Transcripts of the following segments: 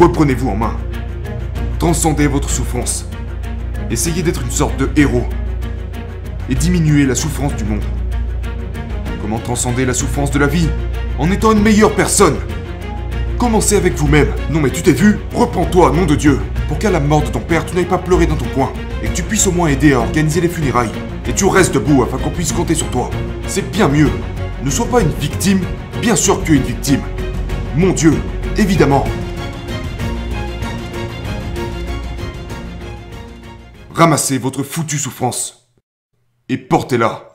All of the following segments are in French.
reprenez-vous en main? Transcendez votre souffrance. Essayez d'être une sorte de héros. Et diminuez la souffrance du monde. Comment transcender la souffrance de la vie? En étant une meilleure personne Commencez avec vous-même. Non mais tu t'es vu? Reprends-toi, nom de Dieu. Pour qu'à la mort de ton père, tu n'ailles pas pleurer dans ton coin. Et que tu puisses au moins aider à organiser les funérailles. Et tu restes debout afin qu'on puisse compter sur toi. C'est bien mieux. Ne sois pas une victime. Bien sûr que tu es une victime. Mon Dieu, évidemment. Ramassez votre foutue souffrance. Et portez-la.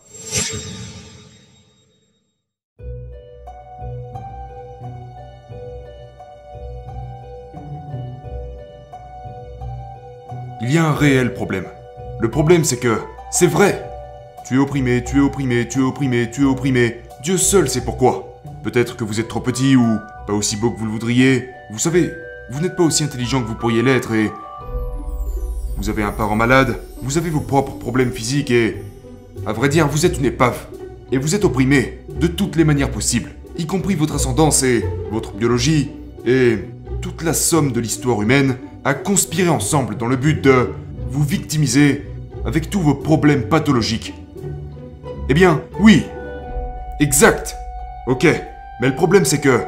Il y a un réel problème. Le problème c'est que, c'est vrai. Tu es opprimé, tu es opprimé, tu es opprimé, tu es opprimé. Dieu seul sait pourquoi. Peut-être que vous êtes trop petit ou pas aussi beau que vous le voudriez. Vous savez, vous n'êtes pas aussi intelligent que vous pourriez l'être et... Vous avez un parent malade, vous avez vos propres problèmes physiques et... À vrai dire, vous êtes une épave. Et vous êtes opprimé de toutes les manières possibles, y compris votre ascendance et votre biologie et toute la somme de l'histoire humaine a conspiré ensemble dans le but de vous victimiser avec tous vos problèmes pathologiques. Eh bien, oui. Exact. Ok. Mais le problème c'est que...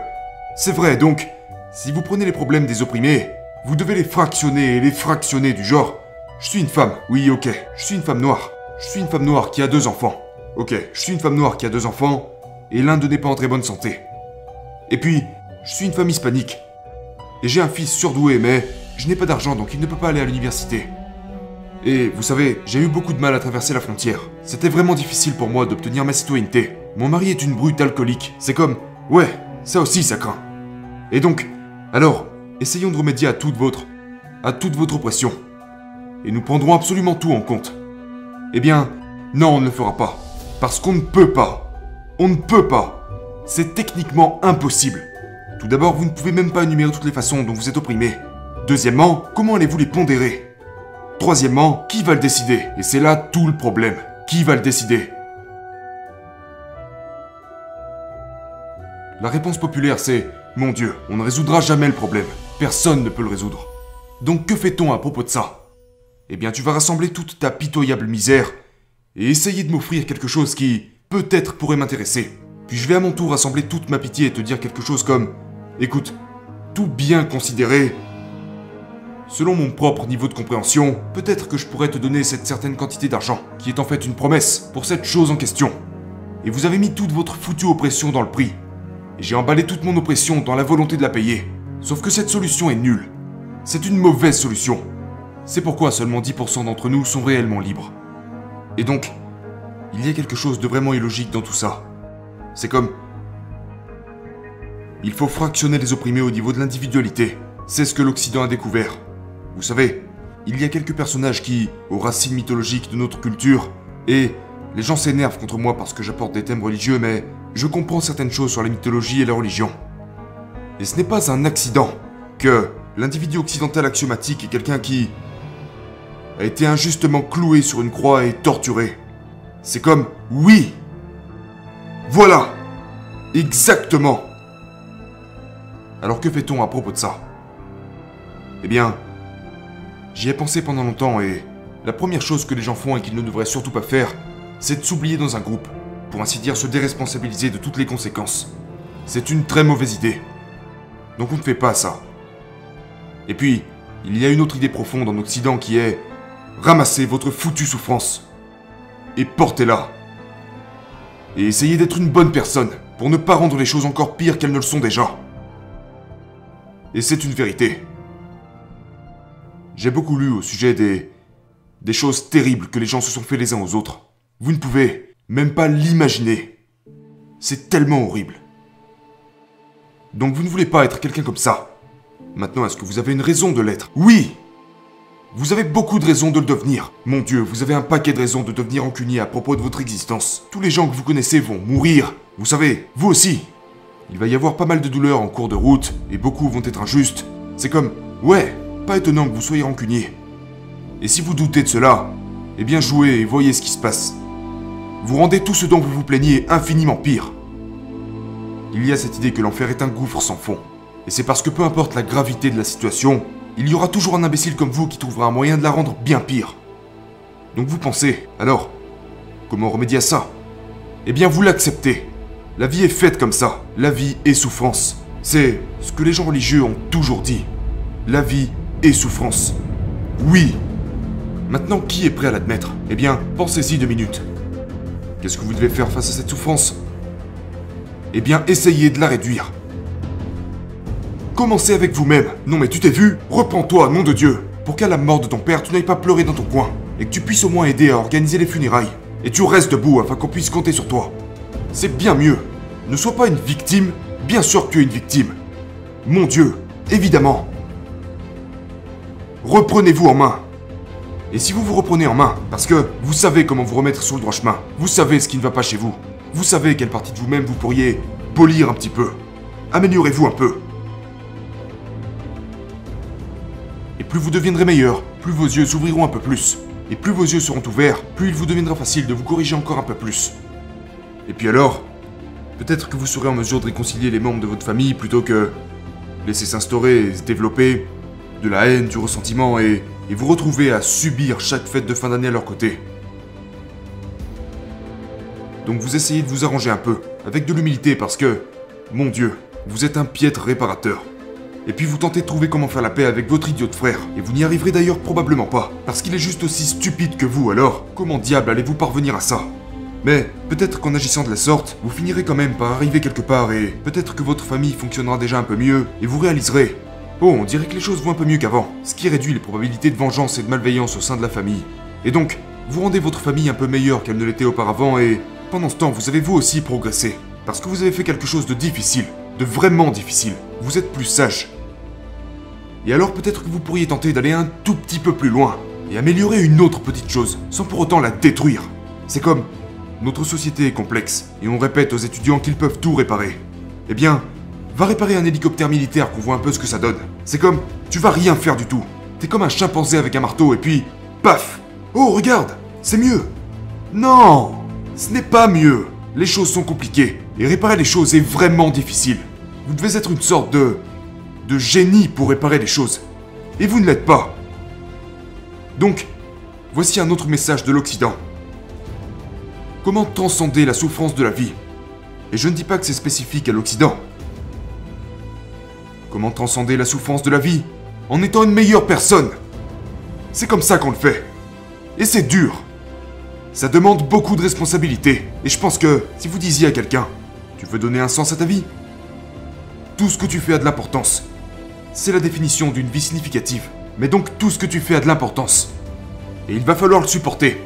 C'est vrai, donc, si vous prenez les problèmes des opprimés, vous devez les fractionner et les fractionner du genre... Je suis une femme. Oui, ok. Je suis une femme noire. Je suis une femme noire qui a deux enfants. Ok, je suis une femme noire qui a deux enfants, et l'un d'eux n'est pas en très bonne santé. Et puis, je suis une femme hispanique. Et j'ai un fils surdoué, mais je n'ai pas d'argent, donc il ne peut pas aller à l'université. Et vous savez, j'ai eu beaucoup de mal à traverser la frontière. C'était vraiment difficile pour moi d'obtenir ma citoyenneté. Mon mari est une brute alcoolique. C'est comme, ouais, ça aussi ça craint. Et donc, alors, essayons de remédier à toute votre, à toute votre oppression. Et nous prendrons absolument tout en compte. Eh bien, non, on ne le fera pas. Parce qu'on ne peut pas. On ne peut pas. C'est techniquement impossible. Tout d'abord, vous ne pouvez même pas énumérer toutes les façons dont vous êtes opprimé. Deuxièmement, comment allez-vous les pondérer? Troisièmement, qui va le décider? Et c'est là tout le problème. Qui va le décider? La réponse populaire c'est Mon Dieu, on ne résoudra jamais le problème. Personne ne peut le résoudre. Donc que fait-on à propos de ça? Eh bien tu vas rassembler toute ta pitoyable misère et essayer de m'offrir quelque chose qui, peut-être, pourrait m'intéresser. Puis je vais à mon tour rassembler toute ma pitié et te dire quelque chose comme Écoute, tout bien considéré, selon mon propre niveau de compréhension, peut-être que je pourrais te donner cette certaine quantité d'argent, qui est en fait une promesse pour cette chose en question. Et vous avez mis toute votre foutue oppression dans le prix. Et j'ai emballé toute mon oppression dans la volonté de la payer. Sauf que cette solution est nulle. C'est une mauvaise solution. C'est pourquoi seulement 10% d'entre nous sont réellement libres. Et donc, il y a quelque chose de vraiment illogique dans tout ça. C'est comme... Il faut fractionner les opprimés au niveau de l'individualité. C'est ce que l'Occident a découvert. Vous savez, il y a quelques personnages qui, aux racines mythologiques de notre culture, et les gens s'énervent contre moi parce que j'apporte des thèmes religieux, mais je comprends certaines choses sur la mythologie et la religion. Et ce n'est pas un accident que l'individu occidental axiomatique est quelqu'un qui a été injustement cloué sur une croix et torturé. C'est comme oui. Voilà. Exactement. Alors que fait-on à propos de ça? Eh bien, j'y ai pensé pendant longtemps et la première chose que les gens font et qu'ils ne devraient surtout pas faire, c'est de s'oublier dans un groupe, pour ainsi dire se déresponsabiliser de toutes les conséquences. C'est une très mauvaise idée. Donc on ne fait pas ça. Et puis, il y a une autre idée profonde en Occident qui est ramassez votre foutue souffrance et portez-la. Et essayez d'être une bonne personne pour ne pas rendre les choses encore pires qu'elles ne le sont déjà. Et c'est une vérité. J'ai beaucoup lu au sujet des des choses terribles que les gens se sont fait les uns aux autres. Vous ne pouvez même pas l'imaginer. C'est tellement horrible. Donc vous ne voulez pas être quelqu'un comme ça. Maintenant, est-ce que vous avez une raison de l'être? Oui Vous avez beaucoup de raisons de le devenir. Mon Dieu, vous avez un paquet de raisons de devenir rancunier à propos de votre existence. Tous les gens que vous connaissez vont mourir. Vous savez, vous aussi. Il va y avoir pas mal de douleurs en cours de route, et beaucoup vont être injustes. C'est comme, ouais, pas étonnant que vous soyez rancunier. Et si vous doutez de cela, eh bien jouez et voyez ce qui se passe. Vous rendez tout ce dont vous vous plaignez infiniment pire. Il y a cette idée que l'enfer est un gouffre sans fond. Et c'est parce que peu importe la gravité de la situation, il y aura toujours un imbécile comme vous qui trouvera un moyen de la rendre bien pire. Donc vous pensez, alors, comment remédier à ça? Eh bien vous l'acceptez. La vie est faite comme ça. La vie est souffrance. C'est ce que les gens religieux ont toujours dit. La vie est souffrance. Oui. Maintenant, qui est prêt à l'admettre? Eh bien, pensez-y deux minutes. Qu'est-ce que vous devez faire face à cette souffrance? Eh bien, essayez de la réduire. Commencez avec vous-même. Non mais tu t'es vu? Reprends-toi, nom de Dieu Pour qu'à la mort de ton père, tu n'ailles pas pleurer dans ton coin. Et que tu puisses au moins aider à organiser les funérailles. Et tu restes debout afin qu'on puisse compter sur toi. C'est bien mieux. Ne sois pas une victime. Bien sûr que tu es une victime. Mon Dieu, évidemment. Reprenez-vous en main. Et si vous vous reprenez en main, parce que vous savez comment vous remettre sur le droit chemin, vous savez ce qui ne va pas chez vous, vous savez quelle partie de vous-même vous pourriez polir un petit peu, améliorez-vous un peu. Et plus vous deviendrez meilleur, plus vos yeux s'ouvriront un peu plus. Et plus vos yeux seront ouverts, plus il vous deviendra facile de vous corriger encore un peu plus. Et puis alors, peut-être que vous serez en mesure de réconcilier les membres de votre famille plutôt que laisser s'instaurer et se développer de la haine, du ressentiment et, et vous retrouver à subir chaque fête de fin d'année à leur côté. Donc vous essayez de vous arranger un peu, avec de l'humilité parce que, mon Dieu, vous êtes un piètre réparateur. Et puis vous tentez de trouver comment faire la paix avec votre idiot frère. Et vous n'y arriverez d'ailleurs probablement pas, parce qu'il est juste aussi stupide que vous alors. Comment diable allez-vous parvenir à ça? Mais peut-être qu'en agissant de la sorte, vous finirez quand même par arriver quelque part et peut-être que votre famille fonctionnera déjà un peu mieux et vous réaliserez. Oh, on dirait que les choses vont un peu mieux qu'avant, ce qui réduit les probabilités de vengeance et de malveillance au sein de la famille. Et donc, vous rendez votre famille un peu meilleure qu'elle ne l'était auparavant et pendant ce temps, vous avez vous aussi progressé. Parce que vous avez fait quelque chose de difficile, de vraiment difficile. Vous êtes plus sage, et alors peut-être que vous pourriez tenter d'aller un tout petit peu plus loin et améliorer une autre petite chose, sans pour autant la détruire. C'est comme notre société est complexe et on répète aux étudiants qu'ils peuvent tout réparer. Eh bien, va réparer un hélicoptère militaire qu'on voit un peu ce que ça donne. C'est comme tu vas rien faire du tout. T'es comme un chimpanzé avec un marteau et puis paf Oh regarde, c'est mieux. Non, ce n'est pas mieux. Les choses sont compliquées et réparer les choses est vraiment difficile. Vous devez être une sorte de de génie pour réparer les choses. Et vous ne l'êtes pas. Donc, voici un autre message de l'Occident. Comment transcender la souffrance de la vie? Et je ne dis pas que c'est spécifique à l'Occident. Comment transcender la souffrance de la vie? En étant une meilleure personne C'est comme ça qu'on le fait. Et c'est dur. Ça demande beaucoup de responsabilités. Et je pense que si vous disiez à quelqu'un, tu veux donner un sens à ta vie? Tout ce que tu fais a de l'importance c'est la définition d'une vie significative. Mais donc tout ce que tu fais a de l'importance. Et il va falloir le supporter.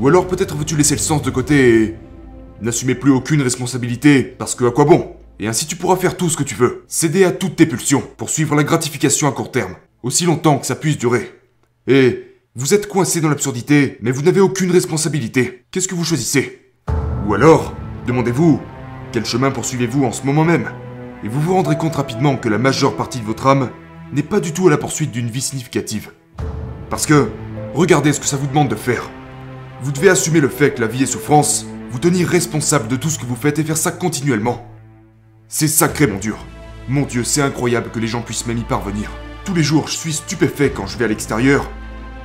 Ou alors peut-être veux-tu laisser le sens de côté et n'assumer plus aucune responsabilité, parce que à quoi bon? Et ainsi tu pourras faire tout ce que tu veux, céder à toutes tes pulsions, pour suivre la gratification à court terme, aussi longtemps que ça puisse durer. Et vous êtes coincé dans l'absurdité, mais vous n'avez aucune responsabilité. Qu'est-ce que vous choisissez? Ou alors, demandez-vous, quel chemin poursuivez-vous en ce moment même? Et vous vous rendrez compte rapidement que la majeure partie de votre âme n'est pas du tout à la poursuite d'une vie significative. Parce que, regardez ce que ça vous demande de faire. Vous devez assumer le fait que la vie est souffrance, vous tenir responsable de tout ce que vous faites et faire ça continuellement. C'est sacré, mon Dieu. Mon Dieu, c'est incroyable que les gens puissent même y parvenir. Tous les jours, je suis stupéfait quand je vais à l'extérieur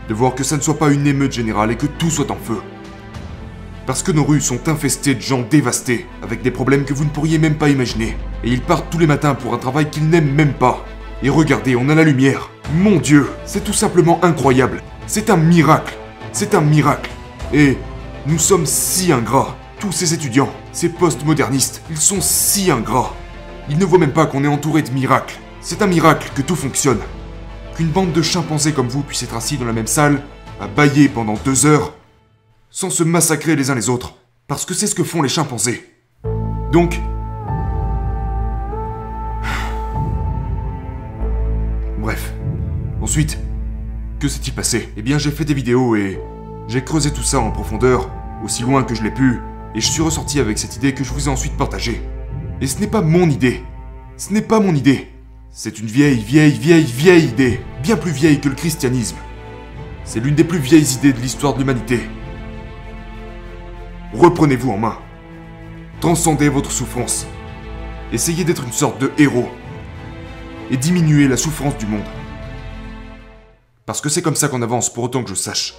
de voir que ça ne soit pas une émeute générale et que tout soit en feu. Parce que nos rues sont infestées de gens dévastés, avec des problèmes que vous ne pourriez même pas imaginer. Et ils partent tous les matins pour un travail qu'ils n'aiment même pas. Et regardez, on a la lumière. Mon Dieu, c'est tout simplement incroyable. C'est un miracle. C'est un miracle. Et nous sommes si ingrats. Tous ces étudiants, ces postmodernistes, ils sont si ingrats. Ils ne voient même pas qu'on est entouré de miracles. C'est un miracle que tout fonctionne. Qu'une bande de chimpanzés comme vous puisse être assis dans la même salle, à bailler pendant deux heures, sans se massacrer les uns les autres, parce que c'est ce que font les chimpanzés. Donc... Bref. Ensuite, que s'est-il passé? Eh bien j'ai fait des vidéos et j'ai creusé tout ça en profondeur, aussi loin que je l'ai pu, et je suis ressorti avec cette idée que je vous ai ensuite partagée. Et ce n'est pas mon idée. Ce n'est pas mon idée. C'est une vieille, vieille, vieille, vieille idée, bien plus vieille que le christianisme. C'est l'une des plus vieilles idées de l'histoire de l'humanité. Reprenez-vous en main. Transcendez votre souffrance. Essayez d'être une sorte de héros. Et diminuer la souffrance du monde. Parce que c'est comme ça qu'on avance, pour autant que je sache.